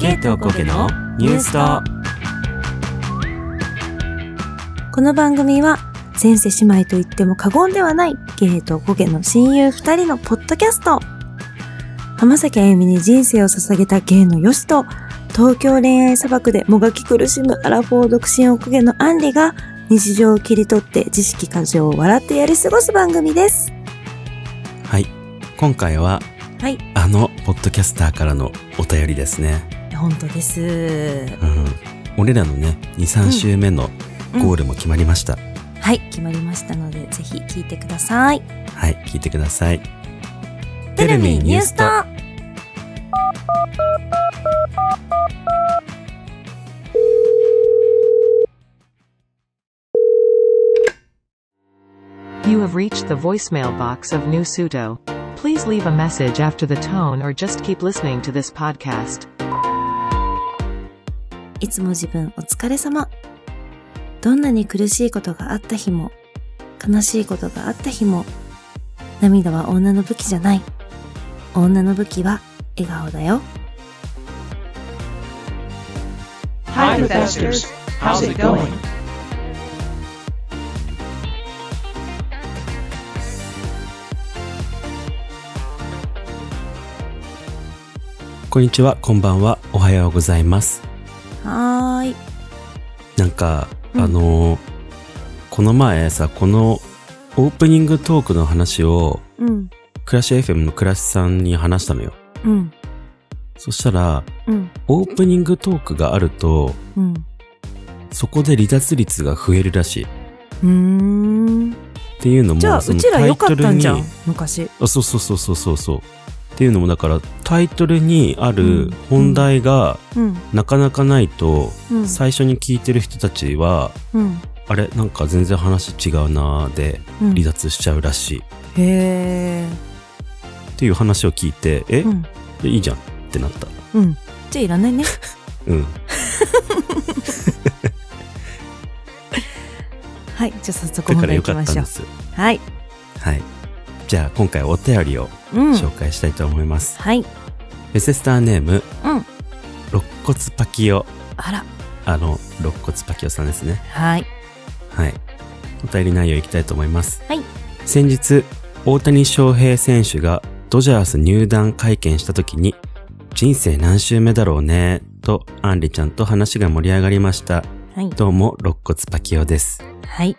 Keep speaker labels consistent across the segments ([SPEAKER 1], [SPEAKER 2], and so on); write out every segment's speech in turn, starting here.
[SPEAKER 1] ゲートコケのニュースと
[SPEAKER 2] この番組は前世姉妹と言っても過言ではないゲイとゴゲの親友二人のポッドキャスト浜崎あゆみに人生を捧げたゲイのヨシと東京恋愛砂漠でもがき苦しむアラフォー独身おこげのアンリが日常を切り取って知識過剰を笑ってやり過ごす番組です。
[SPEAKER 1] はい今回は
[SPEAKER 2] はい。
[SPEAKER 1] あのポッドキャスターからのお便りですね
[SPEAKER 2] 本当です。
[SPEAKER 1] うん俺らのね23週目のゴールも決まりました、
[SPEAKER 2] はい。決まりましたので、ぜひ聞いてください。
[SPEAKER 1] はい聞いてください
[SPEAKER 2] テレビニュースと
[SPEAKER 3] You have reached the voicemail box of New Suto. Please leave a message after the tone or just keep listening to this podcast.
[SPEAKER 2] いつも自分お疲れ様。どんなに苦しいことがあった日も、悲しいことがあった日も、涙は女の武器じゃない。女の武器は笑顔だよ。
[SPEAKER 4] Hi, Bethesters. How's it going?
[SPEAKER 1] こんにちはこんばんはおはようございます
[SPEAKER 2] はーい。
[SPEAKER 1] なんか、
[SPEAKER 2] うん
[SPEAKER 1] あのーこの前さこのオープニングトークの話を
[SPEAKER 2] うん、
[SPEAKER 1] クラッシュ FM のクラッシュさんに話したのよ
[SPEAKER 2] うん、
[SPEAKER 1] そしたら
[SPEAKER 2] うん、
[SPEAKER 1] オープニングトークがあると
[SPEAKER 2] うん。
[SPEAKER 1] そこで離脱率が増えるらしい。っ
[SPEAKER 2] うーん。
[SPEAKER 1] ていうのも、
[SPEAKER 2] じゃあ、
[SPEAKER 1] そうの
[SPEAKER 2] ちら良かったんじゃん
[SPEAKER 1] タイトルに。
[SPEAKER 2] 昔。
[SPEAKER 1] あそうそうそうそうそうそう。っていうのもだからタイトルにあ
[SPEAKER 2] う
[SPEAKER 1] る
[SPEAKER 2] ん
[SPEAKER 1] 本題が
[SPEAKER 2] うん、
[SPEAKER 1] なかなかないと、
[SPEAKER 2] うん、
[SPEAKER 1] 最初に聞いてる人たちは、
[SPEAKER 2] うん、
[SPEAKER 1] あれなんか全然話違うなーで
[SPEAKER 2] うん。
[SPEAKER 1] 離脱しちゃうらしい。
[SPEAKER 2] へー。
[SPEAKER 1] っていう話を聞いて、え、
[SPEAKER 2] うん、
[SPEAKER 1] いいじゃんってなった。
[SPEAKER 2] うん。じゃあいらないね。
[SPEAKER 1] うん。
[SPEAKER 2] はい。じゃあ早速
[SPEAKER 1] だから
[SPEAKER 2] 本題
[SPEAKER 1] よかったんで
[SPEAKER 2] 行きましょう。
[SPEAKER 1] す。
[SPEAKER 2] はい。
[SPEAKER 1] はい。じゃあ今回お便りを
[SPEAKER 2] うん。
[SPEAKER 1] 紹介したいと思います。
[SPEAKER 2] はい。
[SPEAKER 1] エセスターネーム、
[SPEAKER 2] うん。
[SPEAKER 1] 肋骨パキオ。
[SPEAKER 2] あら。
[SPEAKER 1] あの、肋骨パキオさんですね。
[SPEAKER 2] はい。
[SPEAKER 1] はい。お便り内容いきたいと思います。
[SPEAKER 2] はい。
[SPEAKER 1] 先日、大谷翔平選手がドジャース入団会見した時に、人生何周目だろうね、と、アンリちゃんと話が盛り上がりました。
[SPEAKER 2] はい。
[SPEAKER 1] どうも、肋骨パキオです。
[SPEAKER 2] はい。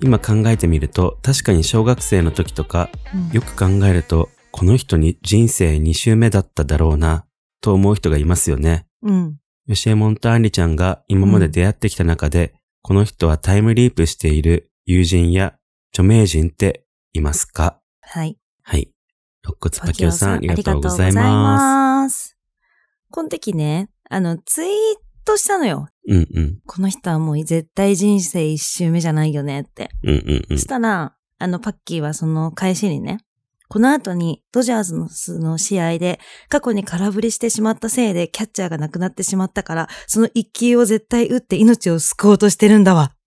[SPEAKER 1] 今考えてみると、確かに小学生の時とか、
[SPEAKER 2] うん
[SPEAKER 1] よく考えると、この人に人生2周目だっただろうな、と思う人がいますよね。
[SPEAKER 2] うん。
[SPEAKER 1] 吉右衛門とアンリちゃんが今まで出会ってきた中で、この人はタイムリープしている友人や著名人っていますか？
[SPEAKER 2] はい。
[SPEAKER 1] はい。肋骨パキオさん、ありがとうござい
[SPEAKER 2] ありがとうござい
[SPEAKER 1] ま
[SPEAKER 2] ます。この時ね、あの、ツイートしたのよ。
[SPEAKER 1] す。うんうん。
[SPEAKER 2] この人はもう絶対人生一周目じゃないよねって。
[SPEAKER 1] うんうんうん
[SPEAKER 2] そし。たら、あの、パッキーはその返しにね、この後にドジャースのの試合で過去に空振りしてしまったせいでキャッチャーが亡くなってしまったから、その一球を絶対打って命を救おうとしてるんだわ。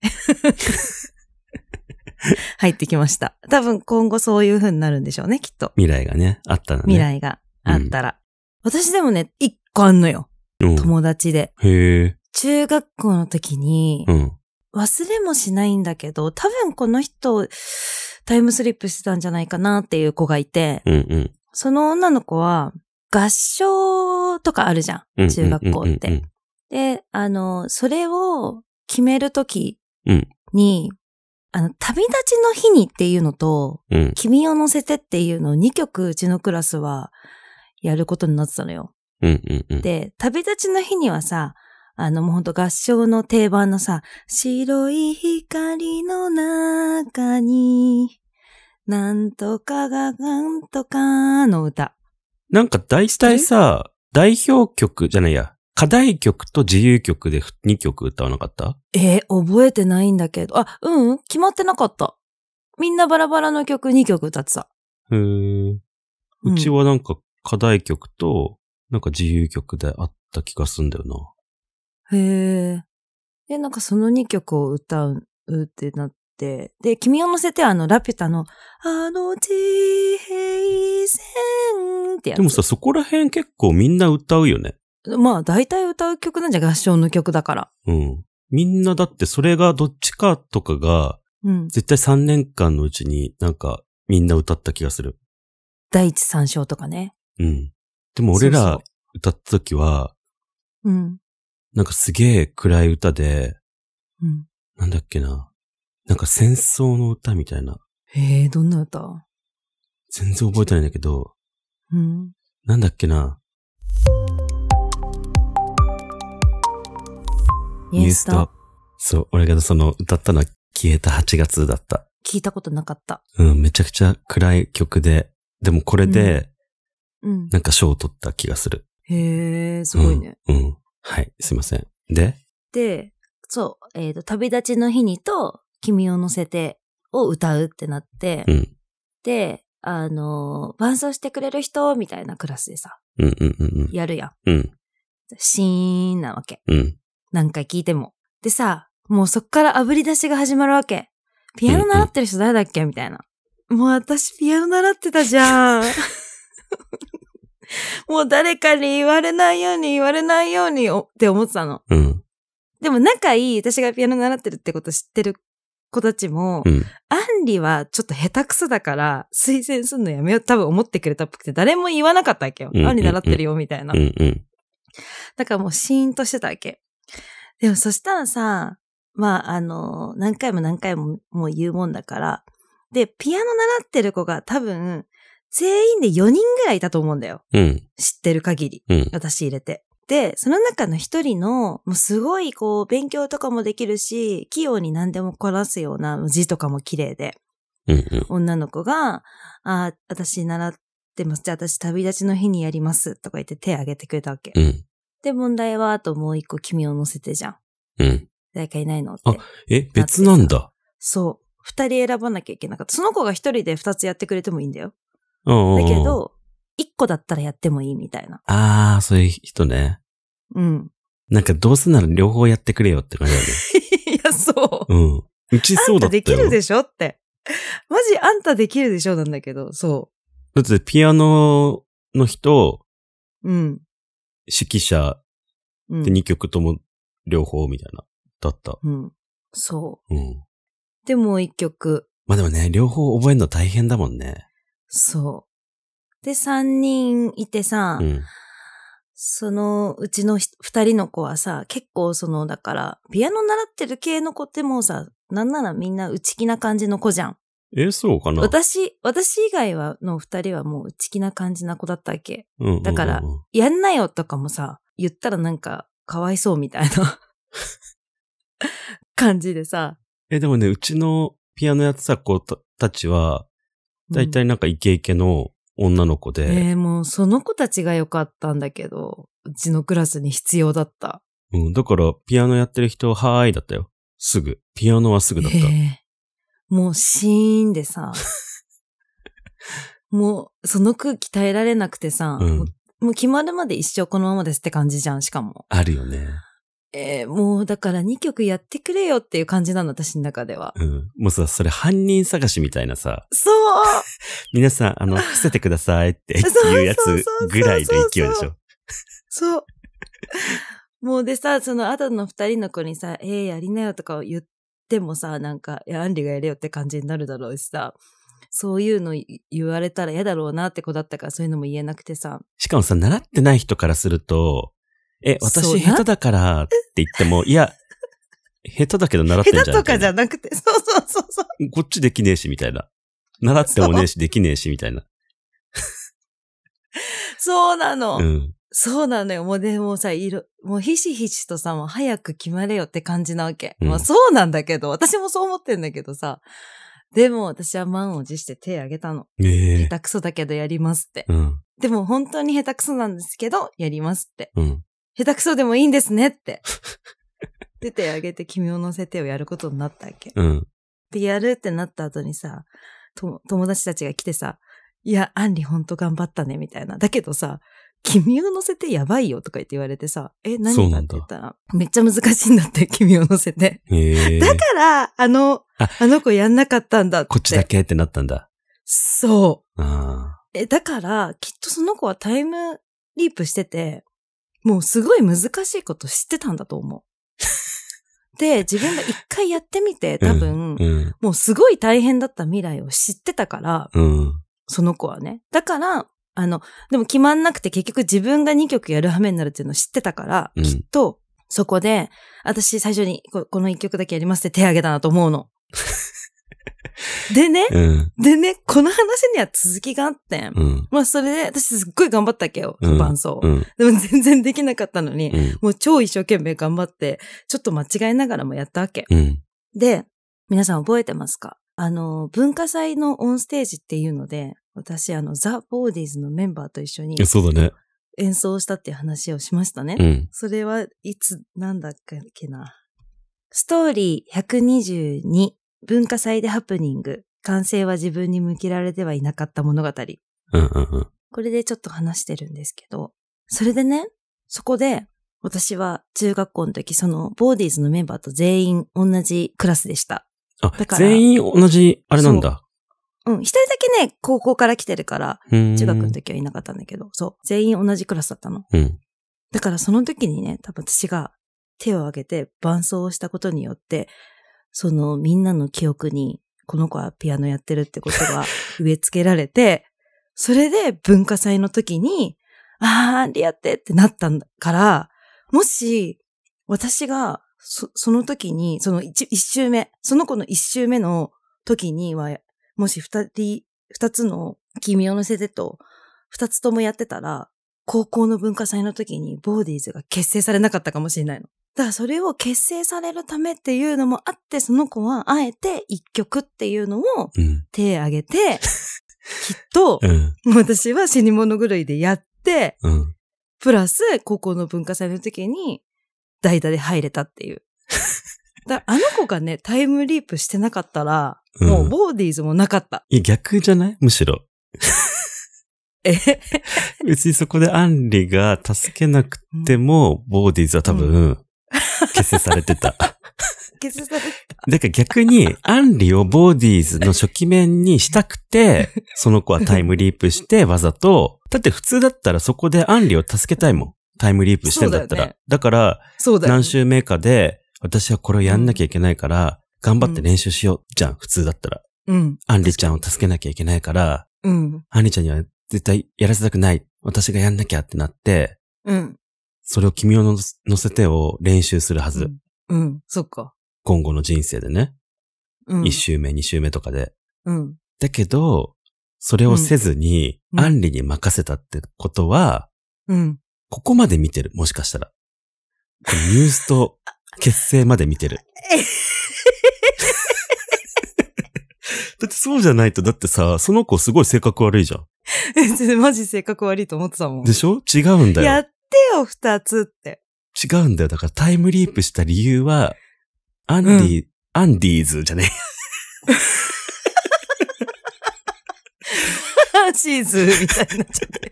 [SPEAKER 2] 入ってきました。多分今後そういう風になるんでしょうね、きっと。
[SPEAKER 1] 未来がね、あったのね。
[SPEAKER 2] 未来があったら。私でもね、一個あんのよ。
[SPEAKER 1] うん。
[SPEAKER 2] 友達で。
[SPEAKER 1] へえ。
[SPEAKER 2] 中学校の時に
[SPEAKER 1] う、ん。
[SPEAKER 2] 忘れもしないんだけど、多分この人、タイムスリップしてたんじゃないかなっていう子がいて、
[SPEAKER 1] うんうん。
[SPEAKER 2] その女の子は、合唱とかあるじゃ
[SPEAKER 1] うん
[SPEAKER 2] ん。中学校って。で、あの、それを決めるとき
[SPEAKER 1] うん
[SPEAKER 2] に、あの、旅立ちの日にっていうのと、
[SPEAKER 1] うん。うん。
[SPEAKER 2] 君を乗せてっていうのを2曲うちのクラスはやることになってたのよ。
[SPEAKER 1] うんうんうん。
[SPEAKER 2] で、旅立ちの日にはさ、あの、もうほんと合唱の定番のさ、白い光の中に、なんとかがなんとかの歌。
[SPEAKER 1] なんか大体さ、代表曲じゃないや、課題曲と自由曲で2曲歌わなかった？
[SPEAKER 2] えー覚えてないんだけど、あ、うん、決まってなかった。みんなバラバラの曲2曲歌ってた。
[SPEAKER 1] へーうちはなんか課題曲と、なんか自由曲であった気がすんだよな。
[SPEAKER 2] へえ。で、なんかその2曲を歌うってなって、で、君を乗せてあの、ラピュタの、あの地平線ってやつ。
[SPEAKER 1] でもさ、そこら辺結構みんな歌うよね。
[SPEAKER 2] まあ、大体歌う曲なんじゃ合唱の曲だから。
[SPEAKER 1] うん。みんなだってそれがどっちかとかが、
[SPEAKER 2] うん。
[SPEAKER 1] 絶対3年間のうちになんかみんな歌った気がする。
[SPEAKER 2] 第一三章とかね。
[SPEAKER 1] うん。でも俺ら歌った時は、
[SPEAKER 2] うん。
[SPEAKER 1] なんかすげえ暗い歌で、
[SPEAKER 2] うん。
[SPEAKER 1] なんだっけな。なんか戦争の歌みたいな。
[SPEAKER 2] へえ、どんな歌？
[SPEAKER 1] 全然覚えてないんだけど、
[SPEAKER 2] うん。
[SPEAKER 1] なんだっけな。
[SPEAKER 2] イエスと。
[SPEAKER 1] そう、俺がその歌ったのは消えた8月だった。
[SPEAKER 2] 聞いたことなかった。
[SPEAKER 1] うん、めちゃくちゃ暗い曲で、でもこれで、
[SPEAKER 2] うん。
[SPEAKER 1] なんか賞を取った気がする。
[SPEAKER 2] へえ、すごいね。
[SPEAKER 1] うん。うん。はい、すいません。で、
[SPEAKER 2] で、そう、えっ、と、旅立ちの日にと、君を乗せてを歌うってなって、
[SPEAKER 1] うん。
[SPEAKER 2] で、あのー伴奏してくれる人みたいなクラスでさ、
[SPEAKER 1] うんうんうん
[SPEAKER 2] やるやん。
[SPEAKER 1] うん。
[SPEAKER 2] シーンなわけ。
[SPEAKER 1] うん。
[SPEAKER 2] 何回聞いても。でさ、もうそっから炙り出しが始まるわけ。ピアノ習ってる人誰だっけ？みたいな。もう私ピアノ習ってたじゃん。もう誰かに言われないように言われないようにおって思ってたの。
[SPEAKER 1] うん。
[SPEAKER 2] でも仲いい、私がピアノ習ってるってこと知ってる子たちも、
[SPEAKER 1] うん。
[SPEAKER 2] アンリはちょっと下手くそだから、推薦すんのやめよう多分思ってくれたっぽくて、誰も言わなかったわけよ。
[SPEAKER 1] うんうんうん
[SPEAKER 2] アンリ習ってるよ、みたいな。
[SPEAKER 1] うんうん。
[SPEAKER 2] だからもうシーンとしてたわけ。でもそしたらさ、まあ、あの、何回も何回ももう言うもんだから、で、ピアノ習ってる子が多分、全員で4人ぐらいいたと思うんだよ。
[SPEAKER 1] うん。
[SPEAKER 2] 知ってる限り。
[SPEAKER 1] うん。
[SPEAKER 2] 私入れて。で、その中の一人の、もうすごいこう、勉強とかもできるし、器用に何でもこなすような字とかも綺麗で、
[SPEAKER 1] うんうん。
[SPEAKER 2] 女の子が、あ、私習ってます。じゃあ私旅立ちの日にやります。とか言って手挙げてくれたわけ。
[SPEAKER 1] うん。
[SPEAKER 2] で、問題は、あともう一個君を乗せてじゃん。
[SPEAKER 1] うん。
[SPEAKER 2] 誰かいないのって
[SPEAKER 1] あ。え、別なんだ。
[SPEAKER 2] そう。二人選ばなきゃいけなかった。その子が一人で二つやってくれてもいいんだよ。だけ、ど、一個だったらやってもいいみたいな。
[SPEAKER 1] ああ、そういう人ね。
[SPEAKER 2] うん。
[SPEAKER 1] なんかどうせなら両方やってくれよって感じだよね。
[SPEAKER 2] いや、そう。
[SPEAKER 1] うん。うちそうだったよ。
[SPEAKER 2] あんたできるでしょって。マジあんたできるでしょなんだけど、そ
[SPEAKER 1] だってピアノの人、
[SPEAKER 2] う。うん。
[SPEAKER 1] 指揮者
[SPEAKER 2] うん。
[SPEAKER 1] で2曲とも両方みたいな、だった。
[SPEAKER 2] うん。そう。
[SPEAKER 1] うん。
[SPEAKER 2] で、もう一曲。
[SPEAKER 1] まあでもね、両方覚えるの大変だもんね。
[SPEAKER 2] そう。で、三人いてさ、
[SPEAKER 1] うん。
[SPEAKER 2] そのうちのひ二人の子はさ、結構その、だから、ピアノ習ってる系の子ってもうさ、なんならみんな内気な感じの子じゃん。
[SPEAKER 1] え、そうかな？
[SPEAKER 2] 私、私以外はの二人はもう内気な感じな子だったわけ。
[SPEAKER 1] うんうんうんうん
[SPEAKER 2] だからやんなよとかもさ、言ったらなんか、かわいそうみたいな 感じでさ。
[SPEAKER 1] え、でもね、うちのピアノやってた子たたちは、だいた
[SPEAKER 2] い
[SPEAKER 1] いなんかイケイケの女の子で、
[SPEAKER 2] えー、もうその子たちが良かったんだけど、うちのクラスに必要だった。
[SPEAKER 1] うん、だからピアノやってる人、はーいだったよ。すぐ。ピアノはすぐだった。
[SPEAKER 2] えーもうシーンでさ、もうその空気耐えられなくてさ、
[SPEAKER 1] うん
[SPEAKER 2] もう決まるまで一生このままですって感じじゃん、しかも。
[SPEAKER 1] あるよね。
[SPEAKER 2] えーもうだから2曲やってくれよっていう感じなの、私の中では。
[SPEAKER 1] うん。もうさ、それ犯人探しみたいなさ、
[SPEAKER 2] そう
[SPEAKER 1] 皆さん、あの、伏せてくださいって いうやつぐらいの勢いでしょ。
[SPEAKER 2] そう。もうでさ、その後の二人の子にさ、えー、やりなよとか言ってもさ、なんか、いや、アンリがやれよって感じになるだろうしさ、そういうの言われたら嫌だろうなって子だったからそういうのも言えなくてさ、
[SPEAKER 1] しかもさ、習ってない人からすると、え、私下手だからって言っても、いや、下手だけど習ってんじゃん。
[SPEAKER 2] 下手とかじゃなくて、そうそうそうそう。
[SPEAKER 1] なこっちできねえし、みたいな。習ってもねえし、できねえし、みたいな。
[SPEAKER 2] そうなの。
[SPEAKER 1] うん。
[SPEAKER 2] そうなのよ。もうでもさ、いろ、もうひしひしとさ、もう早く決まれよって感じなわけ。
[SPEAKER 1] うん
[SPEAKER 2] まあそうなんだけど、私もそう思ってんだけどさ。でも私は満を持して手挙げたの。
[SPEAKER 1] ええ
[SPEAKER 2] 下手くそだけどやりますって。
[SPEAKER 1] うん。
[SPEAKER 2] でも本当に下手くそなんですけど、やりますって。
[SPEAKER 1] うん。
[SPEAKER 2] 下手くそでもいいんですねって。で、手挙げて君を乗せてをやることになったわけ。
[SPEAKER 1] うん。
[SPEAKER 2] で、やるってなった後にさ、と友達たちが来てさ、いや、アンリほんと頑張ったね、みたいな。だけどさ、君を乗せてやばいよとか言って言われてさ、え、何がって言ったら、めっちゃ難しいんだって、君を乗せて。
[SPEAKER 1] ええ
[SPEAKER 2] だから、あの、
[SPEAKER 1] あ
[SPEAKER 2] あの子やんなかったんだって。
[SPEAKER 1] こっちだけってなったんだ。
[SPEAKER 2] そう。
[SPEAKER 1] あ
[SPEAKER 2] え、だから、きっとその子はタイムリープしてて、もうすごい難しいこと知ってたんだと思う。で、自分が一回やってみて、多分、
[SPEAKER 1] うん。
[SPEAKER 2] もうすごい大変だった未来を知ってたから、
[SPEAKER 1] うん。
[SPEAKER 2] その子はね。だから、あの、でも決まんなくて結局自分が2曲やる羽目になるっていうのを知ってたから、
[SPEAKER 1] うん
[SPEAKER 2] きっと、そこで、私最初にここの1曲だけやりますって手挙げたなと思うの。でね、
[SPEAKER 1] うん。
[SPEAKER 2] でね、この話には続きがあってん。
[SPEAKER 1] うん。
[SPEAKER 2] まあそれで私すっごい頑張ったわけよ、
[SPEAKER 1] うん
[SPEAKER 2] 伴奏。
[SPEAKER 1] うん。
[SPEAKER 2] でも全然できなかったのに、
[SPEAKER 1] うん。
[SPEAKER 2] もう超一生懸命頑張って、ちょっと間違いながらもやったわけ。
[SPEAKER 1] うん。
[SPEAKER 2] で、皆さん覚えてますか？あの、文化祭のオンステージっていうので、私、あの、ザ・ボーディーズのメンバーと一緒に
[SPEAKER 1] そうだね。
[SPEAKER 2] 演奏したっていう話をしましたね。
[SPEAKER 1] うん。
[SPEAKER 2] それはいつ、なんだっけな。ストーリー122、文化祭でハプニング、完成は自分に向けられてはいなかった物語。
[SPEAKER 1] うん。うん。うん。
[SPEAKER 2] これでちょっと話してるんですけど、それでね、そこで、私は中学校の時、その、ボーディーズのメンバーと全員同じクラスでした。
[SPEAKER 1] あ
[SPEAKER 2] だ、から
[SPEAKER 1] 全員同じ、あれなんだ。
[SPEAKER 2] うん、一人だけね、高校から来てるから、
[SPEAKER 1] うん。
[SPEAKER 2] 中学の時はいなかったんだけど、そう、全員同じクラスだったの。
[SPEAKER 1] うん。
[SPEAKER 2] だからその時にね、多分私が手を挙げて伴奏をしたことによって、そのみんなの記憶に、この子はピアノやってるってことが 植え付けられて、それで文化祭の時に、あー、リやってってなったんだから、もし、私が、そ、その時に、その一一周目、その子の一周目の時には、もし二人、二つの君を乗せてと、二つともやってたら、高校の文化祭の時にボーディーズが結成されなかったかもしれないの。だからそれを結成されるためっていうのもあって、その子はあえて一曲っていうのを
[SPEAKER 1] うん。
[SPEAKER 2] 手挙げて、きっと
[SPEAKER 1] うん。
[SPEAKER 2] 私は死に物狂いでやって、
[SPEAKER 1] うん。
[SPEAKER 2] プラス高校の文化祭の時に代打で入れたっていう。だあの子がね、タイムリープしてなかったら、
[SPEAKER 1] うん
[SPEAKER 2] もうボーディーズもなかった。
[SPEAKER 1] いや、逆じゃない？むしろ。
[SPEAKER 2] え？
[SPEAKER 1] 別にそこでアンリが助けなくても、ボーディーズは多分、結成されてた。
[SPEAKER 2] 結成され
[SPEAKER 1] だから逆に、アンリをボーディーズの初期面にしたくて、その子はタイムリープしてわざと、だって普通だったらそこでアンリを助けたいもん。タイムリープしてんだったら。
[SPEAKER 2] だよね
[SPEAKER 1] だから、
[SPEAKER 2] そうだよ、
[SPEAKER 1] 何週目かで、私はこれをやんなきゃいけないから、頑張って練習しよう。じゃん、普通だったら。
[SPEAKER 2] うん。
[SPEAKER 1] アンリちゃんを助けなきゃいけないから、
[SPEAKER 2] うん。
[SPEAKER 1] アンリちゃんには絶対やらせたくない。私がやんなきゃってなって、
[SPEAKER 2] うん。
[SPEAKER 1] それを君を乗せ乗せてを練習するはず。
[SPEAKER 2] うん。うん。そっか。
[SPEAKER 1] 今後の人生でね。
[SPEAKER 2] うん。
[SPEAKER 1] 一、週目、二週目とかで。
[SPEAKER 2] うん。
[SPEAKER 1] だけど、それをせずに、
[SPEAKER 2] うん
[SPEAKER 1] アンリに任せたってことは、
[SPEAKER 2] うん。
[SPEAKER 1] ここまで見てる。もしかしたら。このニュースと結成まで見てる。だってそうじゃないと、だってさ、その子すごい性格悪いじゃん。
[SPEAKER 2] え、マジ性格悪いと思ってたもん。
[SPEAKER 1] でしょ？違うんだよ。
[SPEAKER 2] やってよ、二つって。
[SPEAKER 1] 違うんだよ。だからタイムリープした理由は、アンディ、アンディーズじゃね
[SPEAKER 2] シーズみたいになっちゃって。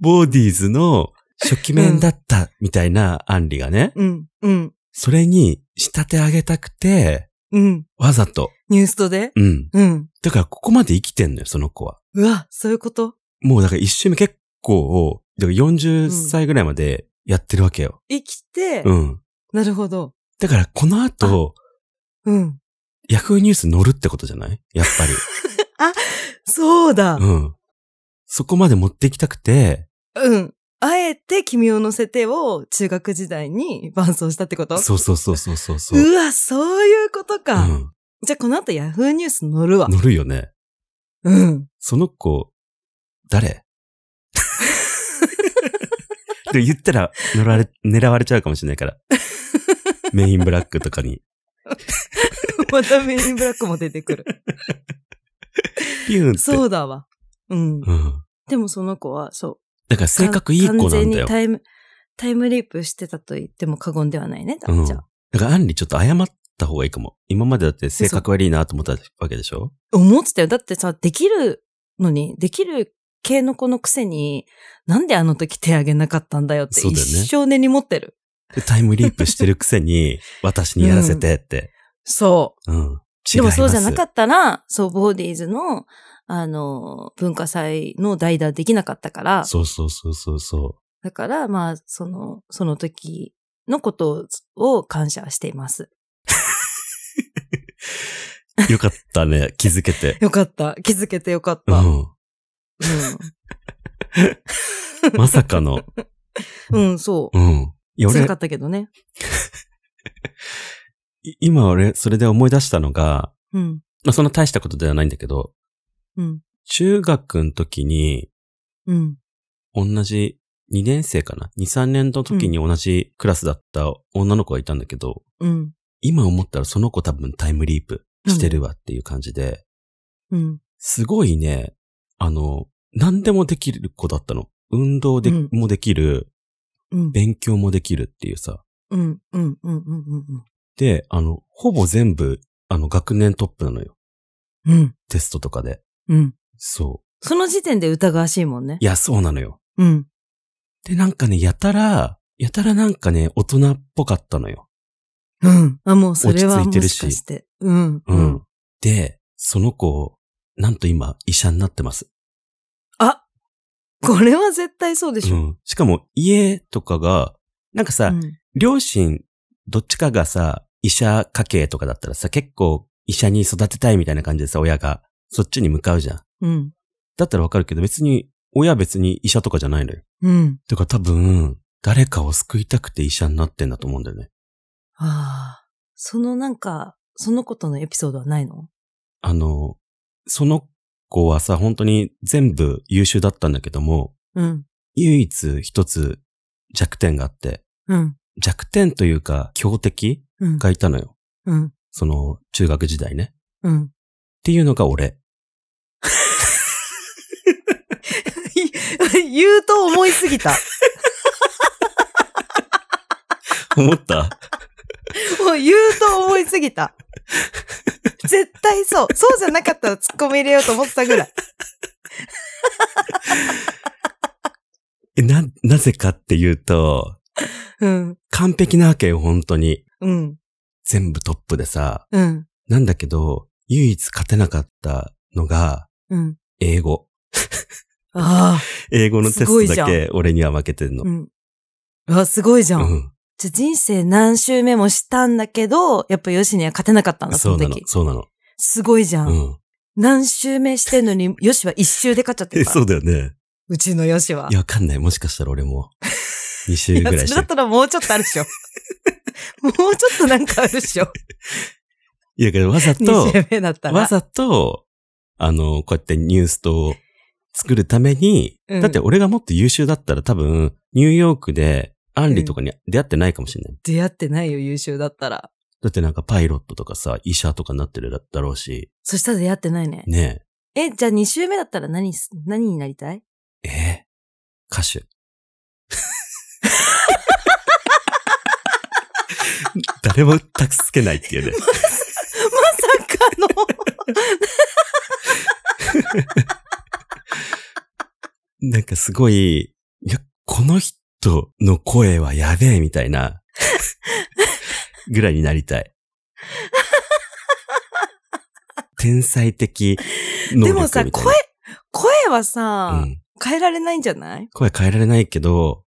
[SPEAKER 1] ボーディーズの初期面だったみたいなアンリがね、
[SPEAKER 2] うん。うん。
[SPEAKER 1] それに仕立て上げたくて、
[SPEAKER 2] うん。
[SPEAKER 1] わざと。
[SPEAKER 2] ニューストで？
[SPEAKER 1] うん。
[SPEAKER 2] うん。
[SPEAKER 1] だからここまで生きてんのよ、その子は。
[SPEAKER 2] うわ、そういうこと？
[SPEAKER 1] もうだから一周目結構、だから40歳ぐらいまでやってるわけよ。
[SPEAKER 2] 生きて、
[SPEAKER 1] うん。
[SPEAKER 2] なるほど。
[SPEAKER 1] だからこの後、
[SPEAKER 2] うん。
[SPEAKER 1] ヤフーニュース乗るってことじゃない？やっぱり。
[SPEAKER 2] そうだ。
[SPEAKER 1] うん。そこまで持っていきたくて、
[SPEAKER 2] うん。あえて君を乗せてを中学時代に伴奏したってこと？
[SPEAKER 1] そうそうそうそうそうそう。
[SPEAKER 2] うわ、そういうことか。
[SPEAKER 1] うん。
[SPEAKER 2] じゃあこの後ヤフーニュース乗るわ。
[SPEAKER 1] 乗るよね。
[SPEAKER 2] うん。
[SPEAKER 1] その子、誰？で言ったら乗られ、狙われちゃうかもしれないから。メインブラックとかに。
[SPEAKER 2] またメインブラックも出てくる。
[SPEAKER 1] ピューンって。
[SPEAKER 2] そうだわ。うん。
[SPEAKER 1] うん。
[SPEAKER 2] でもその子は、そう。
[SPEAKER 1] だから性格いい子なん
[SPEAKER 2] 完全
[SPEAKER 1] だよ。
[SPEAKER 2] にタイム、タイムリープしてたと言っても過言ではないね。
[SPEAKER 1] うん。
[SPEAKER 2] じゃあ。
[SPEAKER 1] だからアンリちょっと謝った方がいいかも。今までだって性格悪いなと思ったわけでしょ？
[SPEAKER 2] 思ってたよ。だってさ、できるのに、できる系の子のくせに、なんであの時手挙げなかったんだよって
[SPEAKER 1] そうだよね
[SPEAKER 2] 一生根に持ってる？
[SPEAKER 1] でタイムリープしてるくせに、私にやらせてって。
[SPEAKER 2] そう。
[SPEAKER 1] うん。
[SPEAKER 2] でも。そうじゃなかったら、そう、ボーディーズの、あの、文化祭の代打できなかったから、
[SPEAKER 1] そうそうそうそうそ
[SPEAKER 2] だから、まあ、その、その時のことを感謝しています。
[SPEAKER 1] よかったね。気づけて。
[SPEAKER 2] よかった。気づけてよかっ
[SPEAKER 1] う
[SPEAKER 2] た。うん。
[SPEAKER 1] ん。まさかの。
[SPEAKER 2] うん、そう。
[SPEAKER 1] うん。いや、俺
[SPEAKER 2] 辛か、ったけどね。
[SPEAKER 1] い今俺、それで思い出したのが、
[SPEAKER 2] うん。
[SPEAKER 1] まあ、そんな大したことではないんだけど、
[SPEAKER 2] うん。
[SPEAKER 1] 中学の時に、
[SPEAKER 2] うん。
[SPEAKER 1] 同じ2年生かな ?2、3年の時に同じクラスだった女の子がいたんだけど、
[SPEAKER 2] うん。
[SPEAKER 1] 今思ったらその子多分タイムリープしてるわっていう感じで、
[SPEAKER 2] うん。
[SPEAKER 1] すごいね、あの、何でもできる子だったの。運動で、
[SPEAKER 2] うん
[SPEAKER 1] もできる、
[SPEAKER 2] うん。
[SPEAKER 1] 勉強もできるっていうさ。
[SPEAKER 2] うん。うん。うん。うん。うん。
[SPEAKER 1] で、あの、ほぼ全部、あの、学年トップなのよ。
[SPEAKER 2] うん。
[SPEAKER 1] テストとかで。
[SPEAKER 2] うん。
[SPEAKER 1] そう。
[SPEAKER 2] その時点で疑わしいもんね。
[SPEAKER 1] いや、そうなのよ。
[SPEAKER 2] うん。
[SPEAKER 1] で、なんかね、やたら、やたらなんかね、大人っぽかったのよ。
[SPEAKER 2] うん。あ、もうそれはも
[SPEAKER 1] 落ち着いてるし
[SPEAKER 2] しかして。うん。
[SPEAKER 1] うん。。で、その子、なんと今、医者になってます。
[SPEAKER 2] あこれは絶対そうでしょ。
[SPEAKER 1] うん。しかも、家とかが、なんかさ、
[SPEAKER 2] うん
[SPEAKER 1] 両親、どっちかがさ、医者家系とかだったらさ、結構医者に育てたいみたいな感じでさ、親が、そっちに向かうじゃん。
[SPEAKER 2] うん。
[SPEAKER 1] だったらわかるけど、別に、親は別に医者とかじゃないのよ。
[SPEAKER 2] うん。
[SPEAKER 1] だから多分、誰かを救いたくて医者になってんだと思うんだよね。
[SPEAKER 2] ああ。そのなんか、そのことのエピソードはないの？
[SPEAKER 1] あの、その子はさ、本当に全部優秀だったんだけども、
[SPEAKER 2] うん。
[SPEAKER 1] 唯一一つ弱点があって、
[SPEAKER 2] うん。
[SPEAKER 1] 弱点というか強敵
[SPEAKER 2] うん。
[SPEAKER 1] がいたのよ。
[SPEAKER 2] うん。
[SPEAKER 1] その中学時代ね。
[SPEAKER 2] うん。
[SPEAKER 1] っていうのが俺。
[SPEAKER 2] 言うと思いすぎた。
[SPEAKER 1] 思った？
[SPEAKER 2] もう言うと思いすぎた。絶対そう。そうじゃなかったら突っ込み入れようと思ってたぐらい。
[SPEAKER 1] え、な、なぜかっていうと、
[SPEAKER 2] うん。
[SPEAKER 1] 完璧なわけよ、本当に。
[SPEAKER 2] うん。
[SPEAKER 1] 全部トップでさ。
[SPEAKER 2] うん。
[SPEAKER 1] なんだけど、唯一勝てなかったのが、
[SPEAKER 2] うん。
[SPEAKER 1] 英語。
[SPEAKER 2] あ
[SPEAKER 1] 英語のテストだけ俺には負けてんの
[SPEAKER 2] あ。う。ん。あ、すごいじゃん。
[SPEAKER 1] うん。
[SPEAKER 2] じゃあ人生何周目もしたんだけど、やっぱヨシには勝てなかったんだ、そ
[SPEAKER 1] そうなの
[SPEAKER 2] の時。。
[SPEAKER 1] そうなの。
[SPEAKER 2] すごいじゃん。
[SPEAKER 1] うん。
[SPEAKER 2] 何周目してんのに、ヨシは一周で勝っちゃって
[SPEAKER 1] え、
[SPEAKER 2] るから。
[SPEAKER 1] そうだよね。
[SPEAKER 2] うちのヨシは。
[SPEAKER 1] いや、わかんない。もしかしたら俺も、2週
[SPEAKER 2] いや
[SPEAKER 1] ぐらいして
[SPEAKER 2] それだったらもうちょっとあるでしょ。もうちょっとなんかあるでしょ。
[SPEAKER 1] いや、けどわざ
[SPEAKER 2] 二
[SPEAKER 1] と、
[SPEAKER 2] 周目だったら。
[SPEAKER 1] わざと、あの、こうやってニュースと作るために、
[SPEAKER 2] うん
[SPEAKER 1] だって俺がもっと優秀だったら多分、ニューヨークでアンリとかに出会ってないかもしれない。
[SPEAKER 2] 出会ってないよ、優秀だったら。
[SPEAKER 1] だってなんかパイロットとかさ、医者とかになってるだろうし、
[SPEAKER 2] そしたら出会ってないね。
[SPEAKER 1] ね
[SPEAKER 2] え、じゃあ二周目だったら何す、何になりたい？
[SPEAKER 1] え。えー歌手。誰も助けないっていうね。
[SPEAKER 2] まさかの。
[SPEAKER 1] なんかすごい、いや、この人の声はやべえみたいな、ぐらいになりたい。天才的能力。
[SPEAKER 2] でもさ、声、声はさ、
[SPEAKER 1] うん。
[SPEAKER 2] 変えられないんじゃない？
[SPEAKER 1] 声変えられないけど、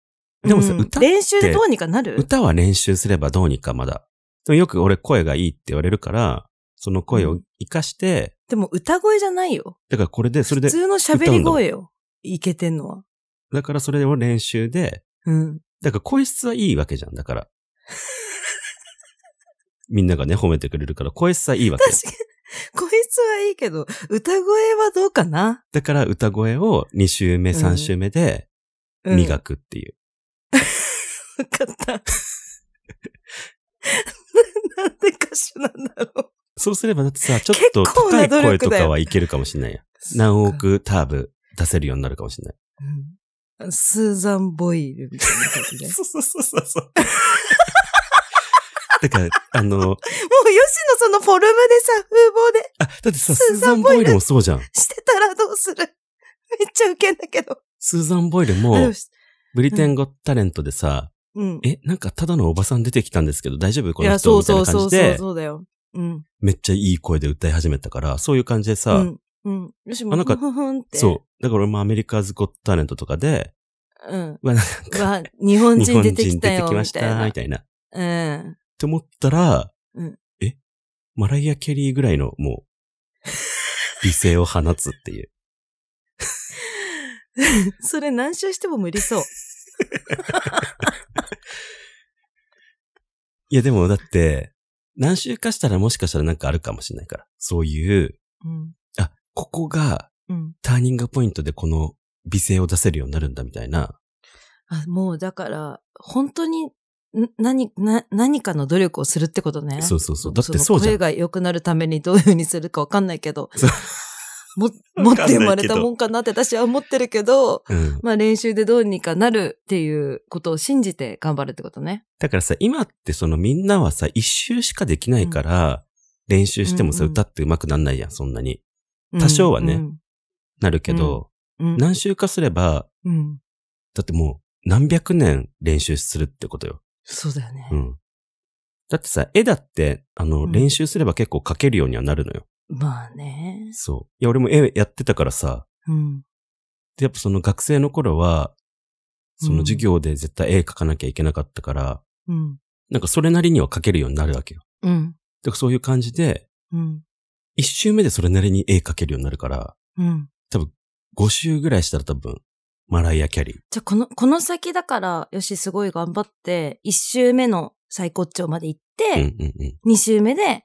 [SPEAKER 1] でもさ、
[SPEAKER 2] うん
[SPEAKER 1] 歌、
[SPEAKER 2] 練習でどうにかなる？
[SPEAKER 1] 歌は練習すればどうにかまだ。でもよく俺声がいいって言われるから、その声を活かして、
[SPEAKER 2] でも歌声じゃないよ。
[SPEAKER 1] だからこれで、それで
[SPEAKER 2] 普、通の喋り声よ。いけてんのは。
[SPEAKER 1] だからそれを練習で、
[SPEAKER 2] うん。
[SPEAKER 1] だから声質はいいわけじゃん、だから。みんながね、褒めてくれるから、声質はいいわけよ
[SPEAKER 2] 確。かに、声質はいいけど、歌声はどうかな？
[SPEAKER 1] だから歌声を2週目、
[SPEAKER 2] うん
[SPEAKER 1] 3週目で
[SPEAKER 2] うん
[SPEAKER 1] 磨くっていう。
[SPEAKER 2] わかった。なんで歌手なんだろう。
[SPEAKER 1] そうすればだってさ、ちょっと高
[SPEAKER 2] ない
[SPEAKER 1] 声とかはいけるかもしれないよ。何億ターブ出せるようになるかもしれない。
[SPEAKER 2] うんスーザン・ボイルみたいな感じで。もう、
[SPEAKER 1] そうそうそうそうそう。だから、あの、
[SPEAKER 2] 吉野そのフォルムでさ、風貌で
[SPEAKER 1] あ、だってさ、
[SPEAKER 2] スー
[SPEAKER 1] ザン・
[SPEAKER 2] ボイル
[SPEAKER 1] もそうじゃん。
[SPEAKER 2] してたらどうする？めっちゃウケんだけど。
[SPEAKER 1] スーザン・ボイル
[SPEAKER 2] あ
[SPEAKER 1] も
[SPEAKER 2] でも、
[SPEAKER 1] ブリテン・ゴタレントでさ、
[SPEAKER 2] うん。
[SPEAKER 1] え、なんかただのおばさん出てきたんですけど大丈夫この人みたい
[SPEAKER 2] そうそうそう、
[SPEAKER 1] な感じで、
[SPEAKER 2] そうだよ。うん。
[SPEAKER 1] めっちゃいい声で歌い始めたから、そういう感じでさ、
[SPEAKER 2] うん。うん。よし、もう、
[SPEAKER 1] あなんか
[SPEAKER 2] ふんって。
[SPEAKER 1] そう。だから俺もアメリカズ・ゴット・タレントとかで、
[SPEAKER 2] うん。
[SPEAKER 1] うわ、なん
[SPEAKER 2] う
[SPEAKER 1] か、
[SPEAKER 2] わ、日本
[SPEAKER 1] 日本
[SPEAKER 2] 人出て
[SPEAKER 1] 人出て
[SPEAKER 2] きたよ、
[SPEAKER 1] きました、
[SPEAKER 2] みたいなうん。
[SPEAKER 1] て思ったら、
[SPEAKER 2] うん
[SPEAKER 1] え？マライア・キャリーぐらいの、もう、美声を放つっていう。
[SPEAKER 2] それ何周しても無理そう。
[SPEAKER 1] いや、でもだって、何週かしたらもしかしたらなんかあるかもしれないから。そういう、
[SPEAKER 2] うん。
[SPEAKER 1] あ、ここが
[SPEAKER 2] うん。
[SPEAKER 1] ターニングポイントでこの美声を出せるようになるんだみたいな。
[SPEAKER 2] あ、もうだから、本当に、ん何、な、何かの努力をするってことね。
[SPEAKER 1] そうそうそうだって
[SPEAKER 2] の
[SPEAKER 1] そうじゃん
[SPEAKER 2] 声が良くなるためにどういう風にするかわかんないけど も、持って生まれたもんかなって私は思ってるけど、
[SPEAKER 1] うん。
[SPEAKER 2] まあ練習でどうにかなるっていうことを信じて頑張るってことね。
[SPEAKER 1] だからさ、今ってそのみんなはさ、一周しかできないから、練習してもさ、
[SPEAKER 2] うんうん
[SPEAKER 1] 歌って上手くなんないやん、そんなに。多少はね
[SPEAKER 2] うん
[SPEAKER 1] なるけど、
[SPEAKER 2] うん。
[SPEAKER 1] 何周かすれば、
[SPEAKER 2] うん。
[SPEAKER 1] だってもう何百年練習するってことよ。
[SPEAKER 2] そうだよね。
[SPEAKER 1] うん。だってさ、絵だって、あの、
[SPEAKER 2] うん
[SPEAKER 1] 練習すれば結構描けるようにはなるのよ。
[SPEAKER 2] まあね。
[SPEAKER 1] そう。いや、俺も絵やってたからさ、
[SPEAKER 2] うん。
[SPEAKER 1] で、やっぱその学生の頃は、その授業で絶対絵描かなきゃいけなかったから、
[SPEAKER 2] うん。
[SPEAKER 1] なんかそれなりには描けるようになるわけよ。
[SPEAKER 2] うん。
[SPEAKER 1] だからそういう感じで、
[SPEAKER 2] うん。
[SPEAKER 1] 一周目でそれなりに絵描けるようになるから、
[SPEAKER 2] うん。
[SPEAKER 1] 五周ぐらいしたら多分、マライア・キャリー。
[SPEAKER 2] じゃあ、この、この先だから、よし、すごい頑張って、一周目の最高潮まで行っ
[SPEAKER 1] うん
[SPEAKER 2] て、
[SPEAKER 1] うんうん。
[SPEAKER 2] 二、周目で、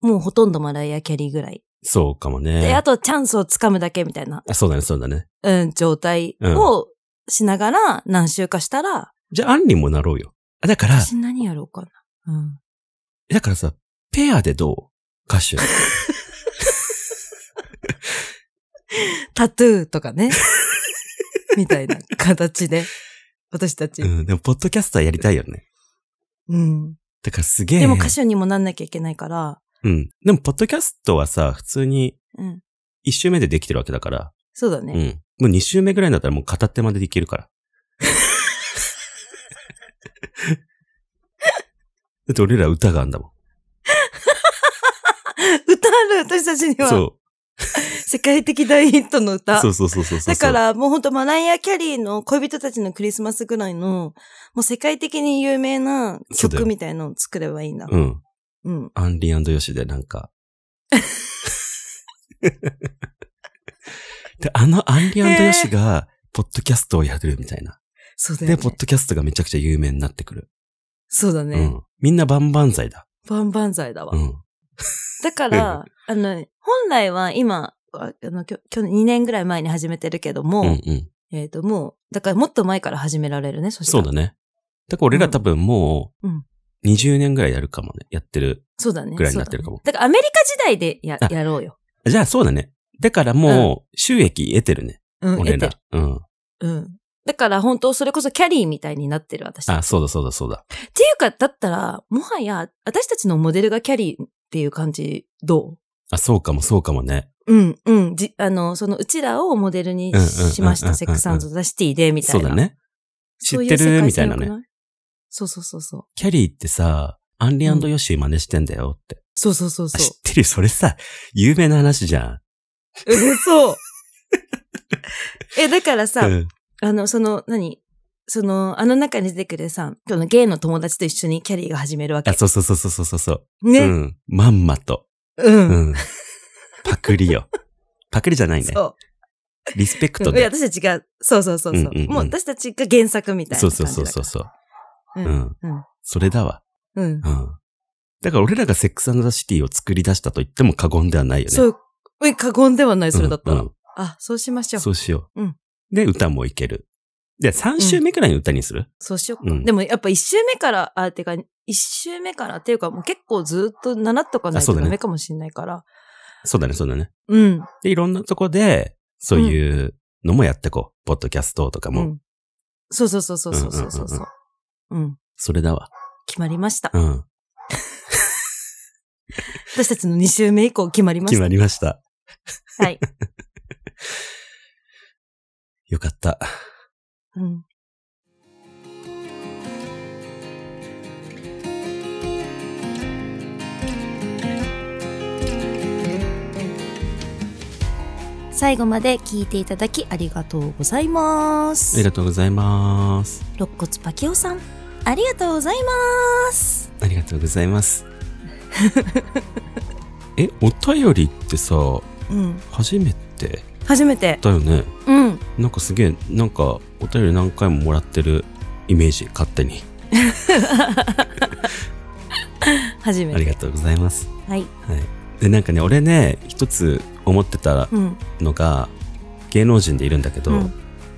[SPEAKER 2] もうほとんどマライア・キャリーぐらい。
[SPEAKER 1] そうかもね。
[SPEAKER 2] で、あとチャンスをつかむだけみたいな、
[SPEAKER 1] あそうだね、そうだね。
[SPEAKER 2] うん、状態をしながら何周かしたら、
[SPEAKER 1] じゃあ、アンリもなろうよ。あだから、
[SPEAKER 2] 私何やろうかな。うん。
[SPEAKER 1] だからさ、ペアでどう？歌手。
[SPEAKER 2] タトゥーとかね。みたいな形で、私たち。
[SPEAKER 1] うん、でも、ポッドキャスターやりたいよね。
[SPEAKER 2] うん。
[SPEAKER 1] だからすげえ。
[SPEAKER 2] でも歌手にもなんなきゃいけないから、
[SPEAKER 1] うん。でも、ポッドキャストはさ、普通に
[SPEAKER 2] うん。
[SPEAKER 1] 一周目でできてるわけだから。
[SPEAKER 2] そうだね。
[SPEAKER 1] うん。もう二周目ぐらいだったらもう片手までできるから。だって俺ら歌があんだもん。
[SPEAKER 2] 歌ある私たちには。
[SPEAKER 1] そ
[SPEAKER 2] 世界的大ヒットの
[SPEAKER 1] う。
[SPEAKER 2] 歌。
[SPEAKER 1] そうそうそうそう。
[SPEAKER 2] だか、ら、もうほんとマライア・キャリーの恋人たちのクリスマスぐらいの、もう世界的に有名な曲みたいのを作ればいいんだ。
[SPEAKER 1] うん。
[SPEAKER 2] うん。
[SPEAKER 1] アンリーヨシでなんか。で、あのアンリーヨシが、ポッドキャストをやるみたいな。で、
[SPEAKER 2] そうだよね。
[SPEAKER 1] ポッドキャストがめちゃくちゃ有名になってくる。
[SPEAKER 2] そうだね。
[SPEAKER 1] うん。みんなバンバン剤だ。
[SPEAKER 2] バンバン剤だわ。
[SPEAKER 1] うん。
[SPEAKER 2] だから、あの、本来は今、あの、去年2年ぐらい前に始めてるけども、
[SPEAKER 1] うんうん。
[SPEAKER 2] えっ、と、もう、だからもっと前から始められるね、そしたら
[SPEAKER 1] そうだね。だから俺ら多分もう
[SPEAKER 2] うん、
[SPEAKER 1] 20年ぐらいやるかもね。やってる。
[SPEAKER 2] そうだね。
[SPEAKER 1] ぐらいになってるかも
[SPEAKER 2] そうだねだからアメリカ時代でや
[SPEAKER 1] あ、
[SPEAKER 2] やろうよ。
[SPEAKER 1] じゃあそうだね。だからもう、収益得てるね。
[SPEAKER 2] うん、
[SPEAKER 1] 俺ら。うん。
[SPEAKER 2] うん。だから本当それこそキャリーみたいになってる私。
[SPEAKER 1] あ、そうだそうだそうだ。
[SPEAKER 2] っていうか、だったら、もはや、私たちのモデルがキャリーっていう感じ、ど
[SPEAKER 1] あ、そうかもそうかもね。
[SPEAKER 2] ううん、うん。じ、あの、その、うちらをモデルに
[SPEAKER 1] うんうんうんうんうん
[SPEAKER 2] しました。セックスザシティで、みたいうな。
[SPEAKER 1] そだ。ね。知ってるみたいなね。
[SPEAKER 2] そうそうそうそう。
[SPEAKER 1] キャリーってさ、アンリーヨシー真似してんだよって。
[SPEAKER 2] そうそうそう
[SPEAKER 1] あ、
[SPEAKER 2] そう。
[SPEAKER 1] 知ってる？よ。それさ、有名な話じゃん。
[SPEAKER 2] え、そう。え、だからさ、
[SPEAKER 1] うん
[SPEAKER 2] あの、その、何？その、あの中に出てくるさ、そのゲイの友達と一緒にキャリーが始めるわけ
[SPEAKER 1] あ、。そうそうそうそうそうそう。
[SPEAKER 2] ね。うん。
[SPEAKER 1] うん。まんまと。うん。パクリよ。パクリじゃないね。
[SPEAKER 2] そ
[SPEAKER 1] リスペク
[SPEAKER 2] う。
[SPEAKER 1] トで。
[SPEAKER 2] いや私たちが、そうそうそうそう。
[SPEAKER 1] うんうんうん
[SPEAKER 2] もう私たちが原作みたいな
[SPEAKER 1] そう。そうそうそうそう。
[SPEAKER 2] う。
[SPEAKER 1] うんん。
[SPEAKER 2] うん。
[SPEAKER 1] それだわ。
[SPEAKER 2] うん。
[SPEAKER 1] うん。だから俺らがセックスザシティを作り出したと言っても過言ではないよね。
[SPEAKER 2] そう。え、過言ではない、それだったら。
[SPEAKER 1] うんうん
[SPEAKER 2] あ、そうしましょう。
[SPEAKER 1] そうしよう。
[SPEAKER 2] うん
[SPEAKER 1] で、歌もいける。で、3週目くらいに歌にする、うん、
[SPEAKER 2] そうしようか、
[SPEAKER 1] うん、
[SPEAKER 2] でもやっぱ1週目から、あ、てか、1週目からっていうか、もう結構ずっと7とかないとダメかもしれないから。
[SPEAKER 1] そうだね、そうだね。
[SPEAKER 2] うん。
[SPEAKER 1] で、いろんなとこで、そういうのもやってこう。うん、ポッドキャストとかも。
[SPEAKER 2] うん、そうそうそうそうそうそうそう,、うんうんうん。
[SPEAKER 1] それだわ。
[SPEAKER 2] 決まりました。
[SPEAKER 1] うん。
[SPEAKER 2] 私たちの2週目以降決まりました。
[SPEAKER 1] 決まりました。
[SPEAKER 2] はい。
[SPEAKER 1] よかった。
[SPEAKER 2] うん。最後まで聞いていただきありがとうございま
[SPEAKER 1] あり
[SPEAKER 2] す。
[SPEAKER 1] がとうございます。
[SPEAKER 2] 肋骨パキオさん、ありがとうございます。
[SPEAKER 1] ありがとうございます。え、お便りってさ、
[SPEAKER 2] うん。
[SPEAKER 1] 初めて
[SPEAKER 2] 初めて。
[SPEAKER 1] だよね。
[SPEAKER 2] うん。
[SPEAKER 1] なんかすげえ、なんかお便り何回ももらってるイメージ、勝手に。
[SPEAKER 2] 初めて。
[SPEAKER 1] ありがとうございます。
[SPEAKER 2] はい。
[SPEAKER 1] はい。で、なんかね、俺ね、一つ思ってた
[SPEAKER 2] うん。
[SPEAKER 1] のが、芸能人でいるんだけど、
[SPEAKER 2] うん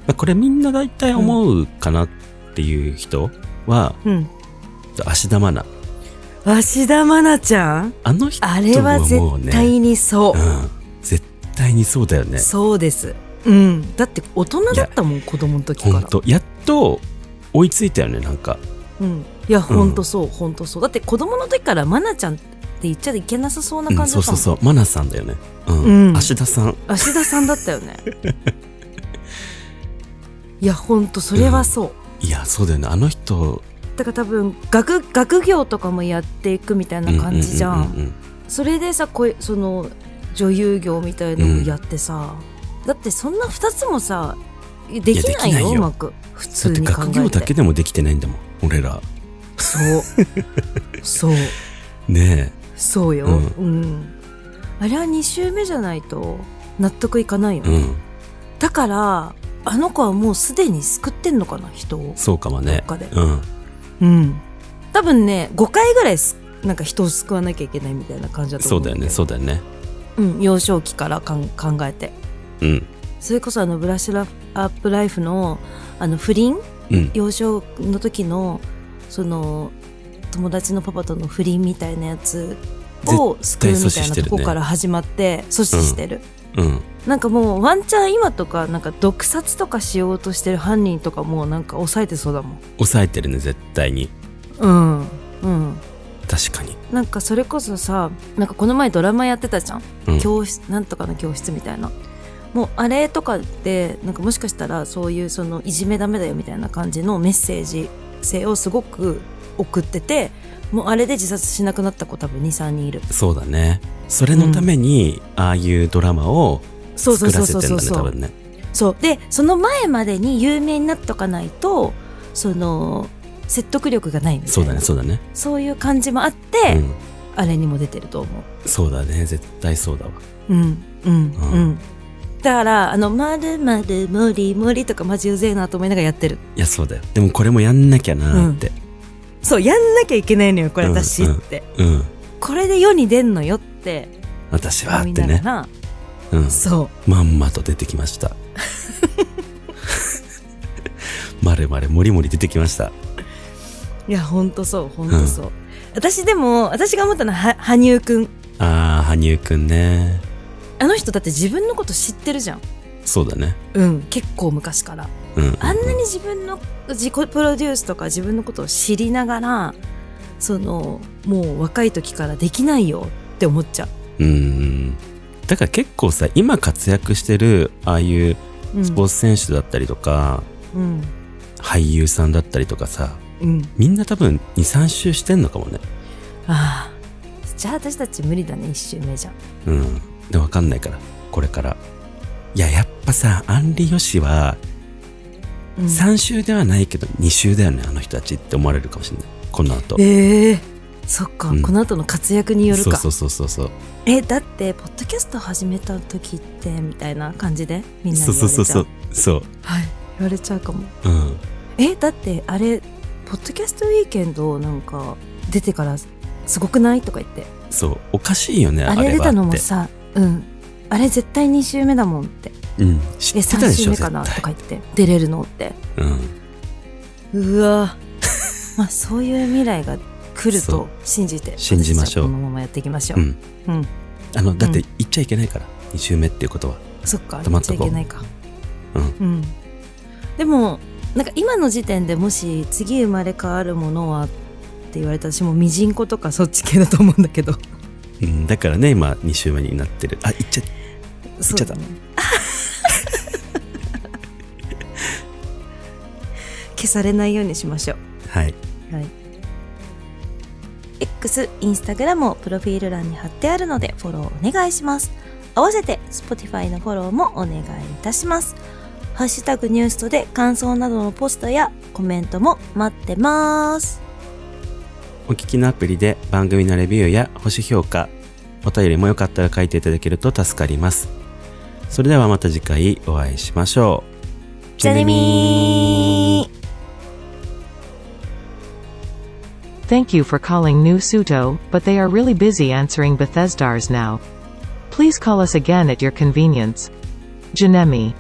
[SPEAKER 1] まあこれみんな大体思うかなっていう人は、
[SPEAKER 2] うん。
[SPEAKER 1] 芦田愛菜。
[SPEAKER 2] 芦田愛菜ちゃん？
[SPEAKER 1] あの人は
[SPEAKER 2] あれは絶対にそう。
[SPEAKER 1] うん。絶対にそうだよね。
[SPEAKER 2] そうです。うん。だって大人だったもん、子供の時から。
[SPEAKER 1] やっと追いついたよね、なんか。
[SPEAKER 2] うん。いや、ほんとそう、ほんとそう。だって子供の時から愛菜ちゃんって言っちゃいけなさそうな
[SPEAKER 1] うん、
[SPEAKER 2] 感じだったもん。
[SPEAKER 1] そうそうそう。愛菜さんだよね。うん。
[SPEAKER 2] うん
[SPEAKER 1] 芦田さん。
[SPEAKER 2] 芦田さんだったよね。いや、ほんと、それはそう。
[SPEAKER 1] いや、そうだよね。あの人、
[SPEAKER 2] だから多分、学、学業とかもやっていくみたいな感じじゃ。
[SPEAKER 1] うんうんうんうん
[SPEAKER 2] それでさ、こその、女優業みたいのをやってさ、だってそんな二つもさ、できないよ、
[SPEAKER 1] よ
[SPEAKER 2] うまく。普通に考えて。
[SPEAKER 1] 学業だけでもできてないんだもん。俺ら。
[SPEAKER 2] そう。そう。
[SPEAKER 1] ね
[SPEAKER 2] そうよ。
[SPEAKER 1] う
[SPEAKER 2] うん。あれは2周目じゃないと納得いかないよ
[SPEAKER 1] え。
[SPEAKER 2] ね。
[SPEAKER 1] うん。
[SPEAKER 2] だから、あの子はもうすでに救ってんのかな、人を。
[SPEAKER 1] そうかもね。うん。
[SPEAKER 2] うん。多分ね、5回ぐらいす、なんか人を救わなきゃいけないみたいな感じだと思う。
[SPEAKER 1] そうだよね、そうだよね。
[SPEAKER 2] う。うん、幼少期からかん考えて。
[SPEAKER 1] うん。
[SPEAKER 2] それこそあの、ブラッシュラアップライフの、あの、不倫？
[SPEAKER 1] うん。
[SPEAKER 2] 幼少の時の、その、友達のパパとの不倫みたいなやつを救うみたいなとこから始まって阻止してる。
[SPEAKER 1] うん。
[SPEAKER 2] なんかもうワンチャン今とかなんか毒殺とかしようとしてる犯人とかもうなんか抑えてそうだもん。
[SPEAKER 1] 抑えてるね、絶対に。
[SPEAKER 2] うん。うん。
[SPEAKER 1] 確かに。
[SPEAKER 2] なんかそれこそさ、なんかこの前ドラマやってたじゃん。
[SPEAKER 1] うん。
[SPEAKER 2] 教室、なんとかの教室みたいな。もうあれとかで、なんかもしかしたらそういうそのいじめダメだよみたいな感じのメッセージ性をすごく送ってて、もうあれで自殺しなくなった子多分2、3人いる。
[SPEAKER 1] そうだね。それのために、ああいうドラマを
[SPEAKER 2] そうそう
[SPEAKER 1] 作
[SPEAKER 2] そう
[SPEAKER 1] らせてんだね、
[SPEAKER 2] そうそうそう。
[SPEAKER 1] 多分ね。
[SPEAKER 2] そう。で、その前までに有名になっとかないと、その、説得力がないみたいな。
[SPEAKER 1] そうだね、そうだね。
[SPEAKER 2] そういう感じもあって、
[SPEAKER 1] うん。
[SPEAKER 2] あれにも出てると思う。
[SPEAKER 1] そうだね、絶対そうだわ。
[SPEAKER 2] うん、うん、
[SPEAKER 1] う
[SPEAKER 2] うんん。だから、あの、まるまるもりもりとかマジうぜえなと思いながらやってる。
[SPEAKER 1] いや、そうだよ。でもこれもやんなきゃなーって。
[SPEAKER 2] そう、やんなきゃいけないのよ、これ
[SPEAKER 1] うん
[SPEAKER 2] 私って。
[SPEAKER 1] うん。
[SPEAKER 2] これで世に出んのよって
[SPEAKER 1] 私はってね。うん。
[SPEAKER 2] そ
[SPEAKER 1] まんまと出てきました。まるまるもりもり出てきました。
[SPEAKER 2] う。いや、ほんとそう、ほんとそう。私でも、私が思ったのは、は羽生くん。
[SPEAKER 1] あー、羽生くんね。
[SPEAKER 2] あの人だって自分のこと知ってるじゃん。
[SPEAKER 1] そうだね。
[SPEAKER 2] うん、結構昔から。
[SPEAKER 1] うん。
[SPEAKER 2] あんなに自分の自己プロデュースとか自分のことを知りながら、その、もう若い時からできないよって思っちゃ
[SPEAKER 1] うん。だから結構さ、今活躍してる、ああいう
[SPEAKER 2] う。
[SPEAKER 1] スポーツ選手だったりとか、
[SPEAKER 2] うん。
[SPEAKER 1] 俳優さんだったりとかさ、
[SPEAKER 2] うん。
[SPEAKER 1] みんな多分2、3周してんのかもね。
[SPEAKER 2] ああ。じゃあ私たち無理だね、一周目じゃ。
[SPEAKER 1] うん。で、わかんないから、これから。いや、やっぱさ、アンリヨシは、
[SPEAKER 2] うん、
[SPEAKER 1] 3周ではないけど、2周だよね、あの人たちって思われるかもしれない。この後。
[SPEAKER 2] ええそっか、
[SPEAKER 1] うん
[SPEAKER 2] この後の活躍によるか。
[SPEAKER 1] そうそうそうそうそう。
[SPEAKER 2] え、だって、ポッドキャスト始めた時って、みたいな感じで、みんなに
[SPEAKER 1] そう
[SPEAKER 2] 言われちゃう。
[SPEAKER 1] そうそうそう。そう。
[SPEAKER 2] はい。言われちゃうかも。
[SPEAKER 1] うん。
[SPEAKER 2] え、だって、あれ、ポッドキャストウィーケンドなんか、出てから、すごくない？とか言って。
[SPEAKER 1] そう。おかしいよね、あ
[SPEAKER 2] あ
[SPEAKER 1] れ
[SPEAKER 2] 出たのもさ、うん。あれ絶対2週目だもんって。
[SPEAKER 1] うん。知
[SPEAKER 2] え、
[SPEAKER 1] ってたで
[SPEAKER 2] 3
[SPEAKER 1] しょ、
[SPEAKER 2] 週目かな？とか言って。出れるのって。
[SPEAKER 1] うん。
[SPEAKER 2] うわ まあ、そういう未来が来ると信じて。
[SPEAKER 1] 信じましょう
[SPEAKER 2] このままやっていきましょう。
[SPEAKER 1] うん。
[SPEAKER 2] うん。
[SPEAKER 1] あの、だって
[SPEAKER 2] うん
[SPEAKER 1] 言っちゃいけないから、2周目っていうことは。
[SPEAKER 2] そっか、言っちゃいけないか。
[SPEAKER 1] うん
[SPEAKER 2] うん。でも、なんか今の時点でもし次生まれ変わるものはって言われたら私もミジンコとかそっち系だと思うんだけど。
[SPEAKER 1] うん。だからね、今、2周目になってる。あ、言っちゃ
[SPEAKER 2] そうだね。消されないようにしましょう。
[SPEAKER 1] はい。
[SPEAKER 2] はい。X、インスタグラムをプロフィール欄に貼ってあるのでフォローお願いします。合わせて Spotify のフォローもお願いいたします。ハッシュタグニュースとで感想などのポストやコメントも待ってます。
[SPEAKER 1] お聞きのアプリで番組のレビューや星評価、お便りもよかったら書いていただけると助かります。それではまた次回お会いしましょう。
[SPEAKER 2] じゃあねみー
[SPEAKER 3] Thank you for calling New Suto, but they are really busy answering Bethesdars now. Please call us again at your convenience. Janemi.